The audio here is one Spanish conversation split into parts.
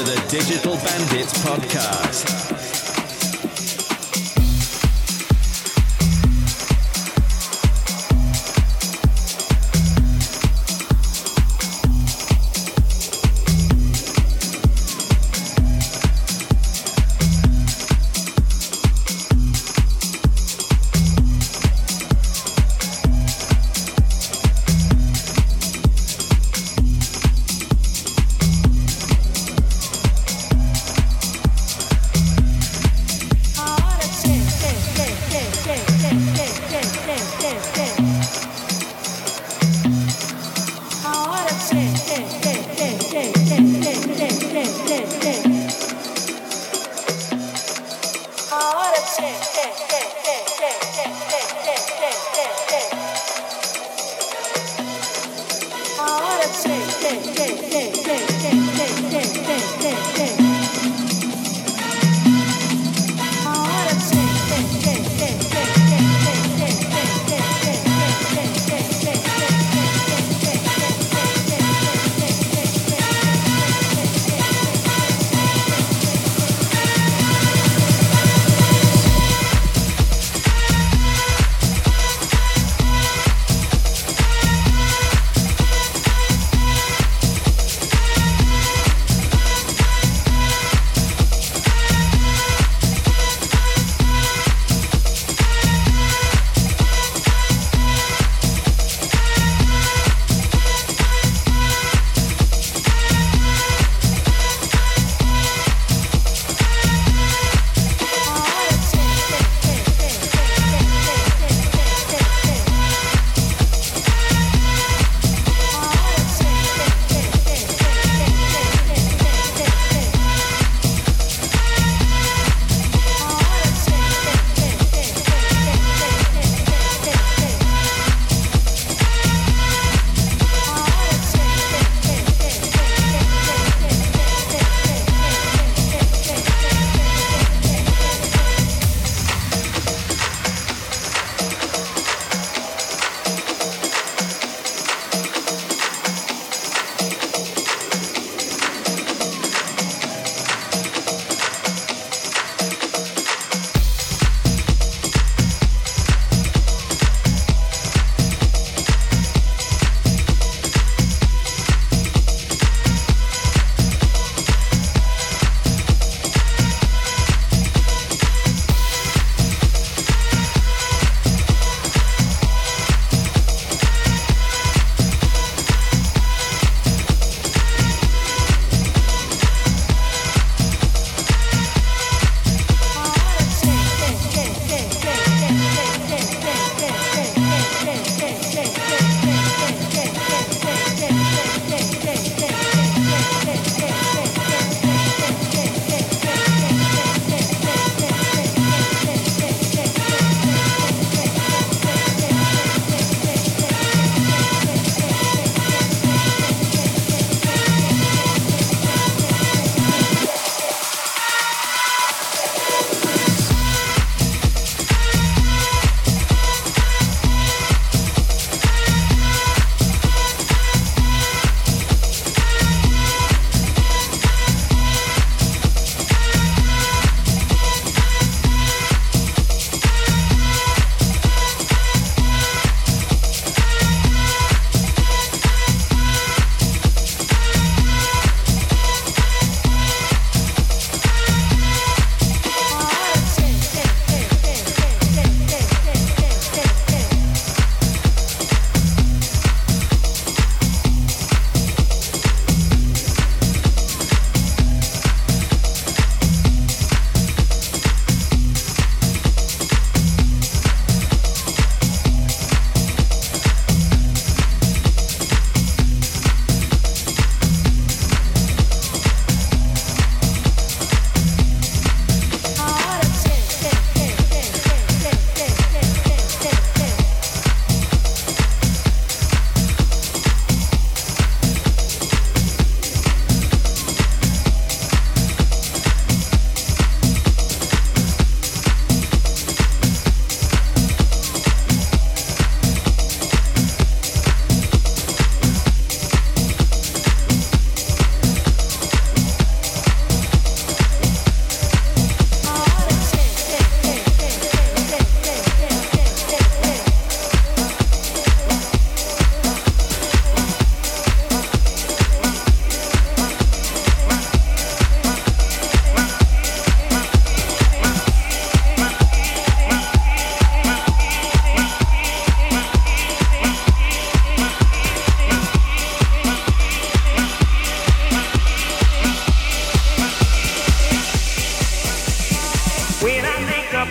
To the Digital Bandits Podcast.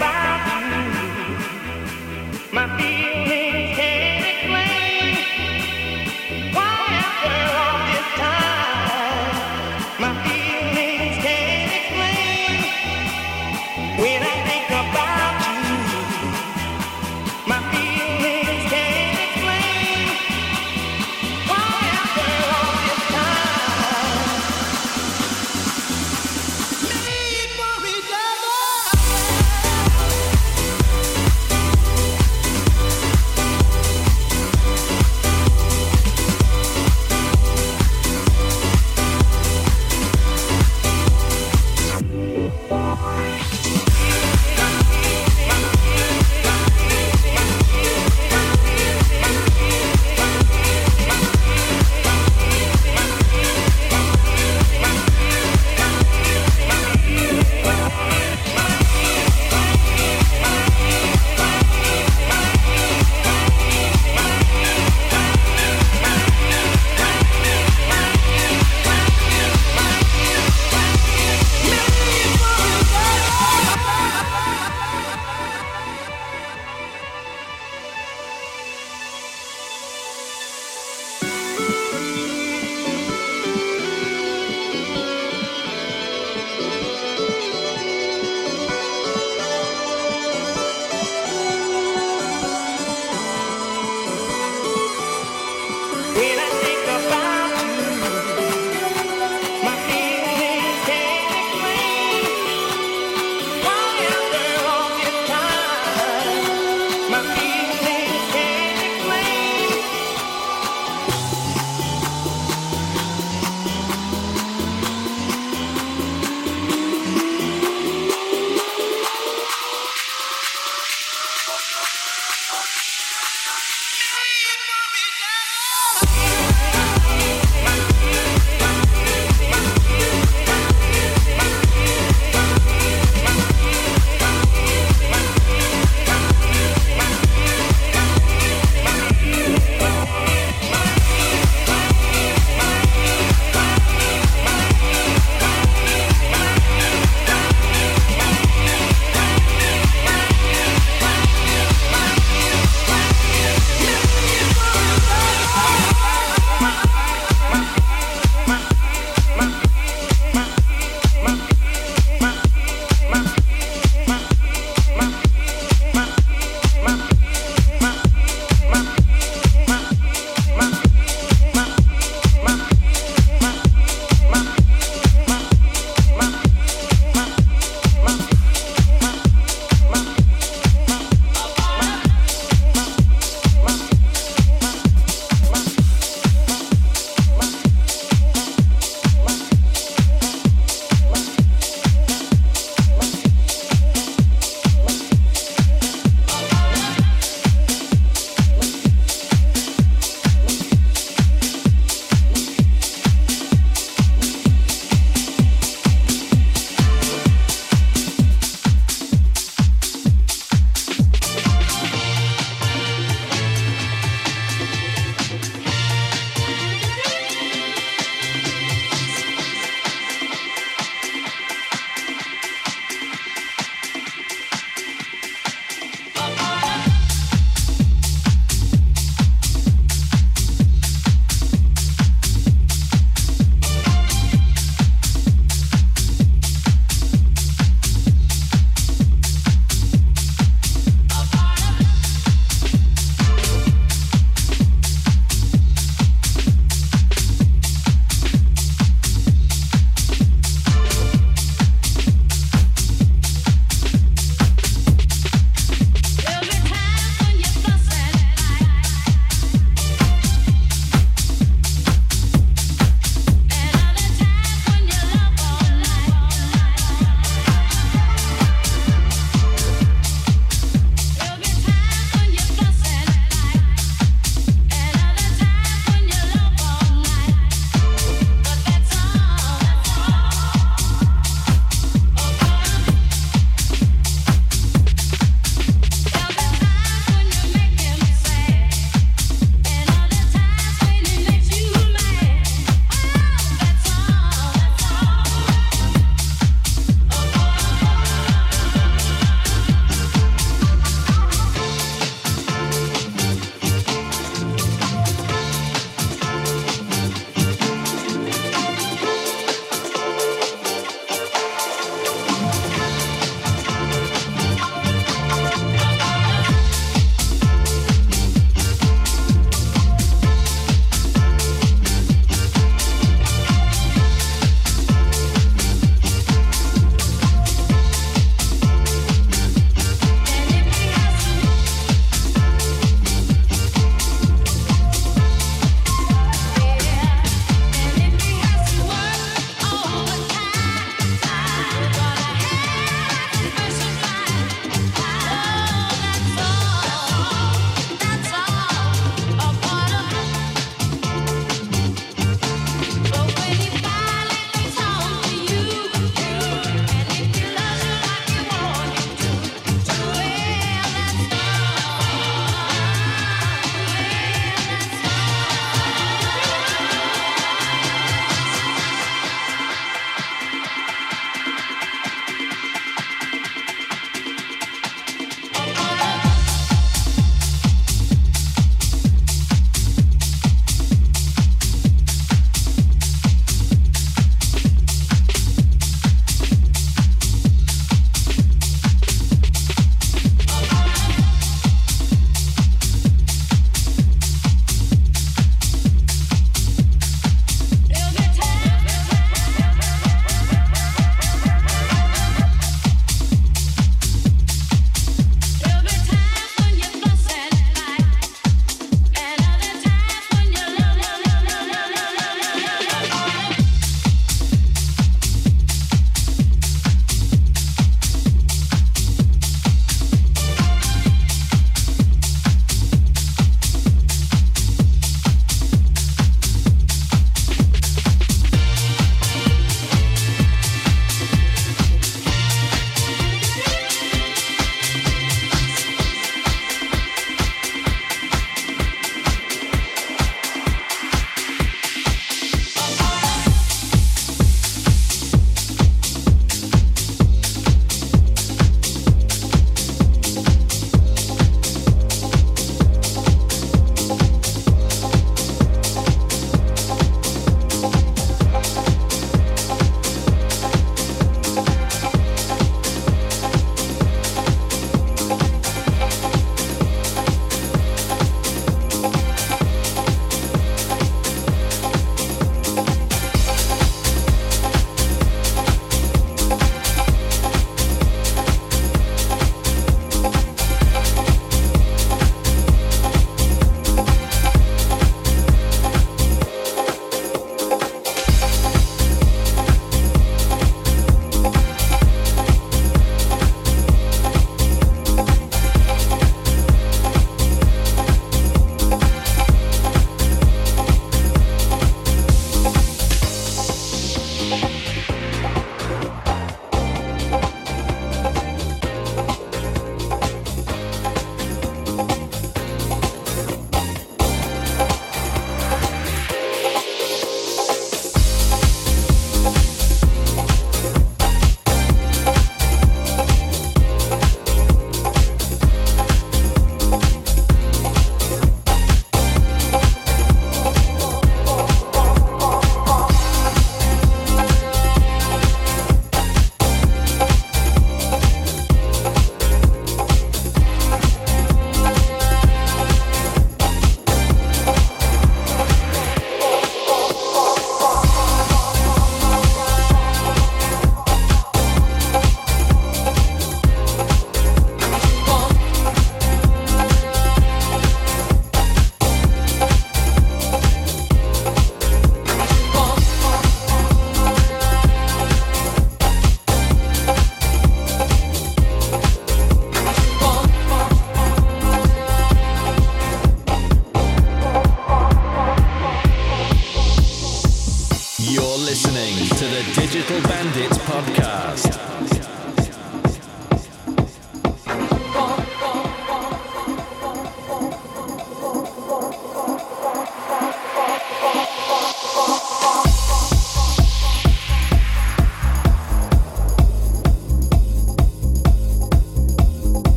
body.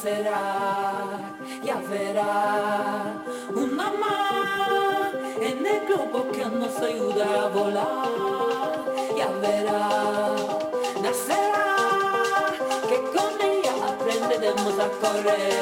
será, ya verá una más en el globo que nos ayuda a volar, ya verá, nacerá que con ella aprenderemos a correr.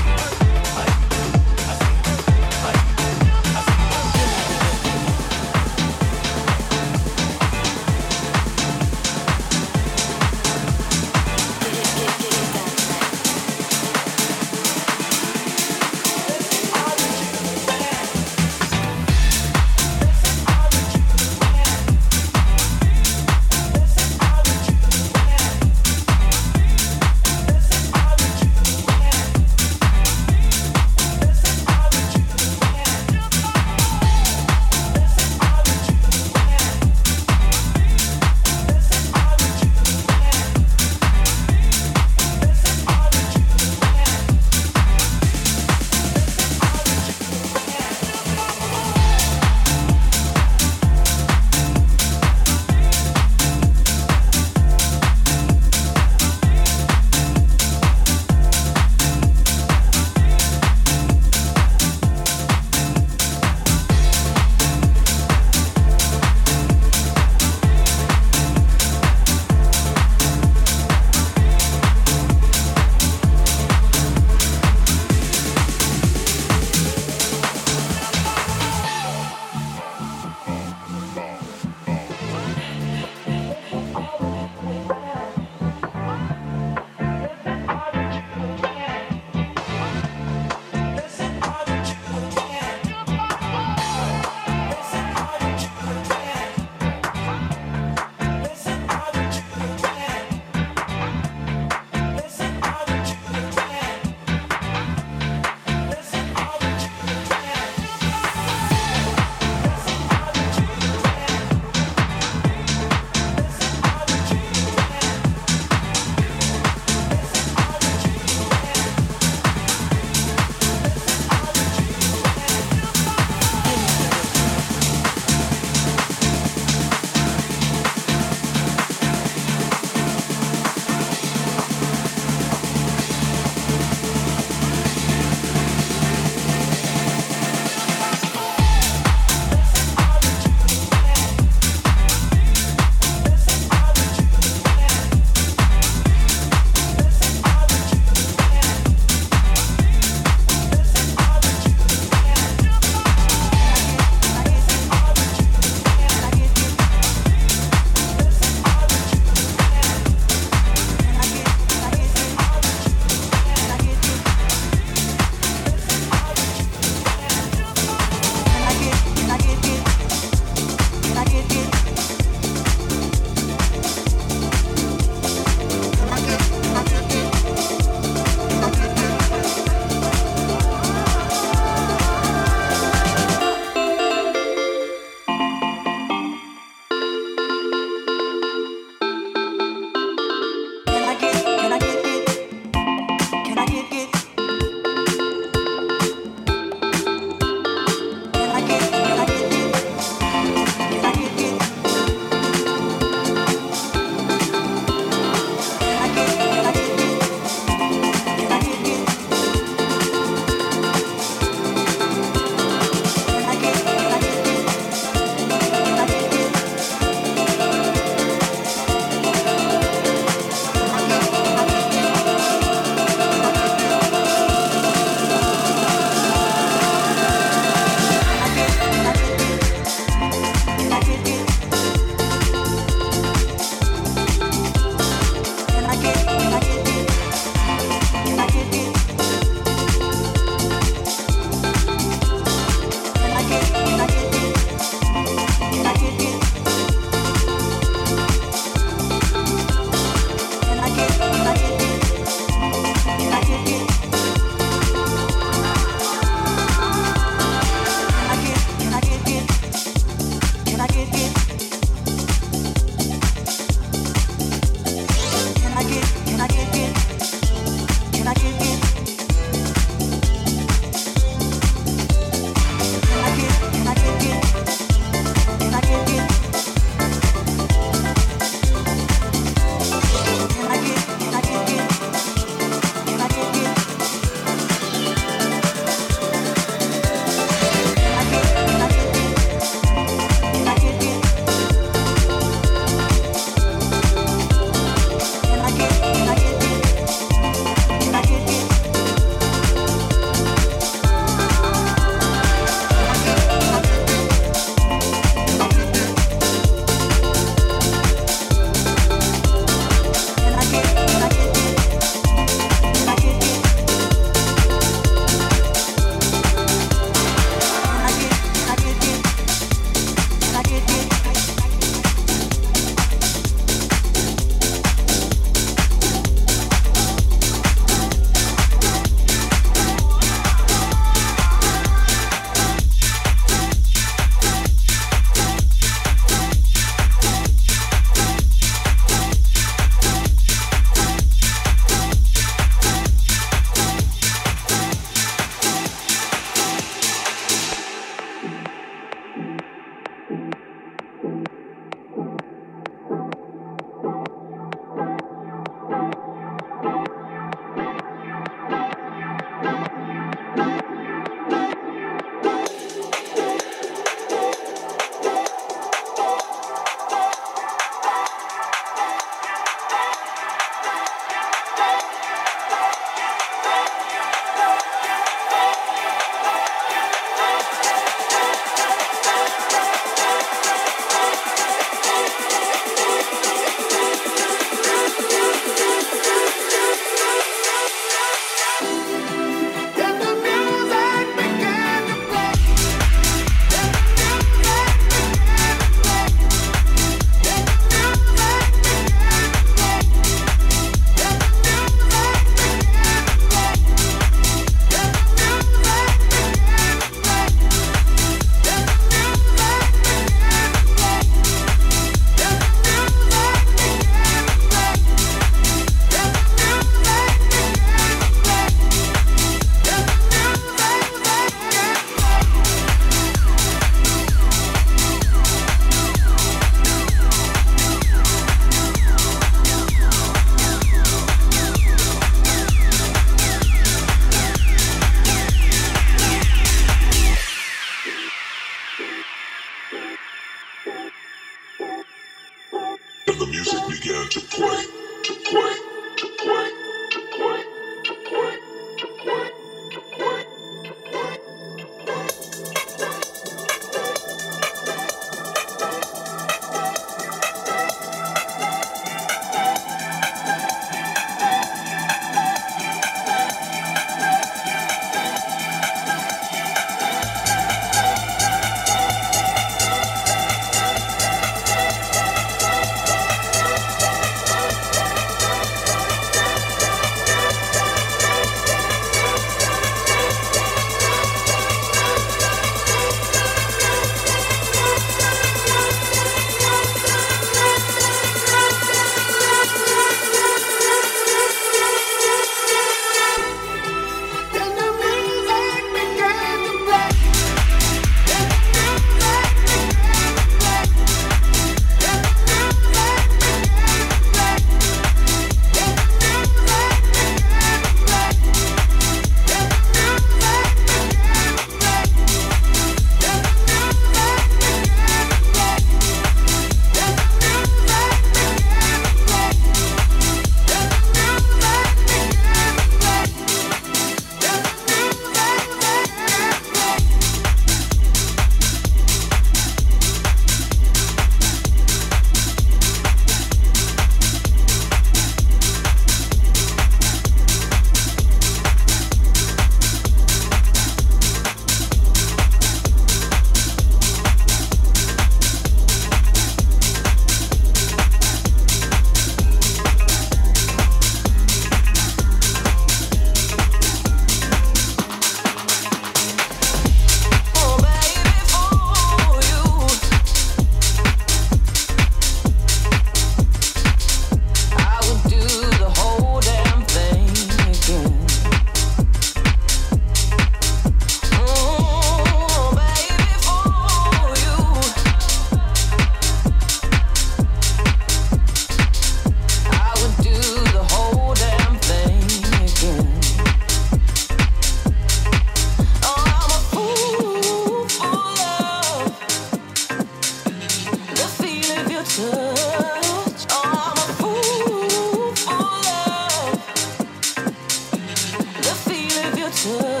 to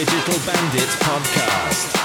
Digital Bandits Podcast.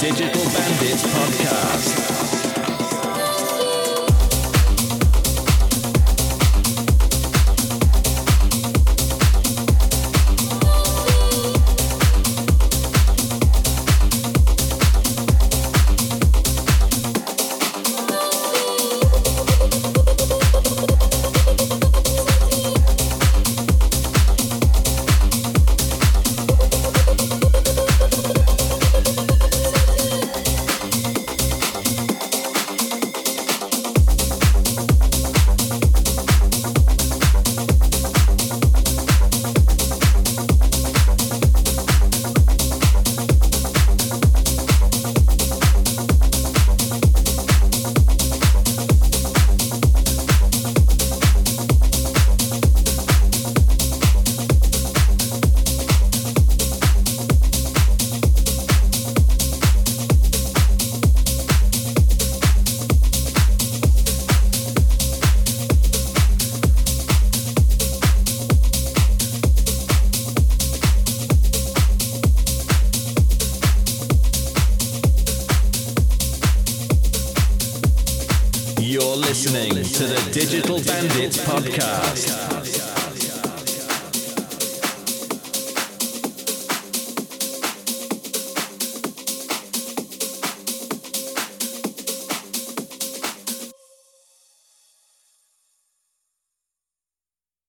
Digital